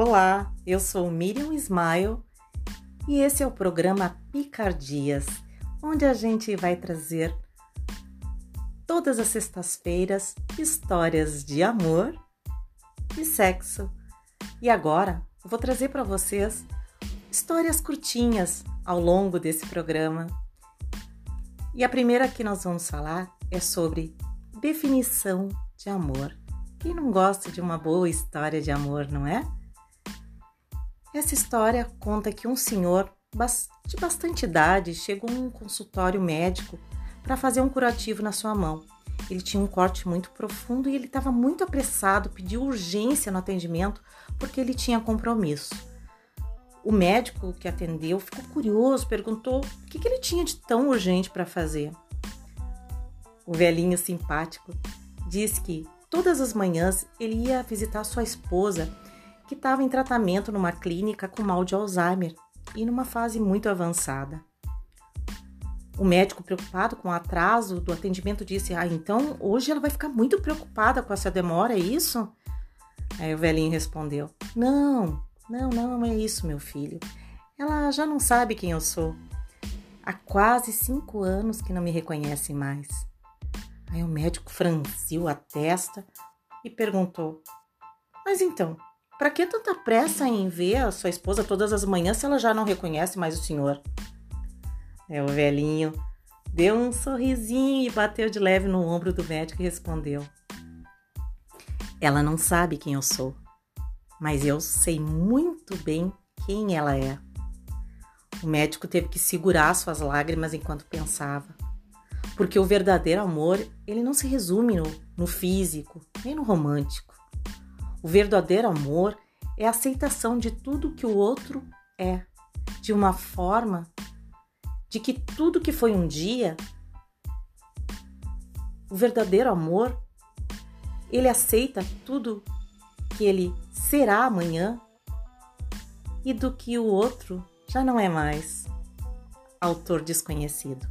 Olá, eu sou Miriam Ismael e esse é o programa Picardias, onde a gente vai trazer todas as sextas-feiras histórias de amor e sexo. E agora eu vou trazer para vocês histórias curtinhas ao longo desse programa. E a primeira que nós vamos falar é sobre definição de amor. Quem não gosta de uma boa história de amor, não é? Essa história conta que um senhor de bastante idade chegou a um consultório médico para fazer um curativo na sua mão. Ele tinha um corte muito profundo e ele estava muito apressado, pediu urgência no atendimento porque ele tinha compromisso. O médico que atendeu ficou curioso, perguntou o que, que ele tinha de tão urgente para fazer. O velhinho simpático disse que todas as manhãs ele ia visitar sua esposa que estava em tratamento numa clínica com mal de Alzheimer e numa fase muito avançada. O médico, preocupado com o atraso do atendimento, disse: Ah, então hoje ela vai ficar muito preocupada com essa demora, é isso? Aí o velhinho respondeu: Não, não, não é isso, meu filho. Ela já não sabe quem eu sou. Há quase cinco anos que não me reconhece mais. Aí o médico franziu a testa e perguntou: Mas então, para que tanta pressa em ver a sua esposa todas as manhãs se ela já não reconhece mais o senhor? É, o velhinho deu um sorrisinho e bateu de leve no ombro do médico e respondeu: Ela não sabe quem eu sou, mas eu sei muito bem quem ela é. O médico teve que segurar suas lágrimas enquanto pensava, porque o verdadeiro amor ele não se resume no, no físico nem no romântico. O verdadeiro amor é a aceitação de tudo que o outro é, de uma forma de que tudo que foi um dia, o verdadeiro amor, ele aceita tudo que ele será amanhã e do que o outro já não é mais. Autor desconhecido.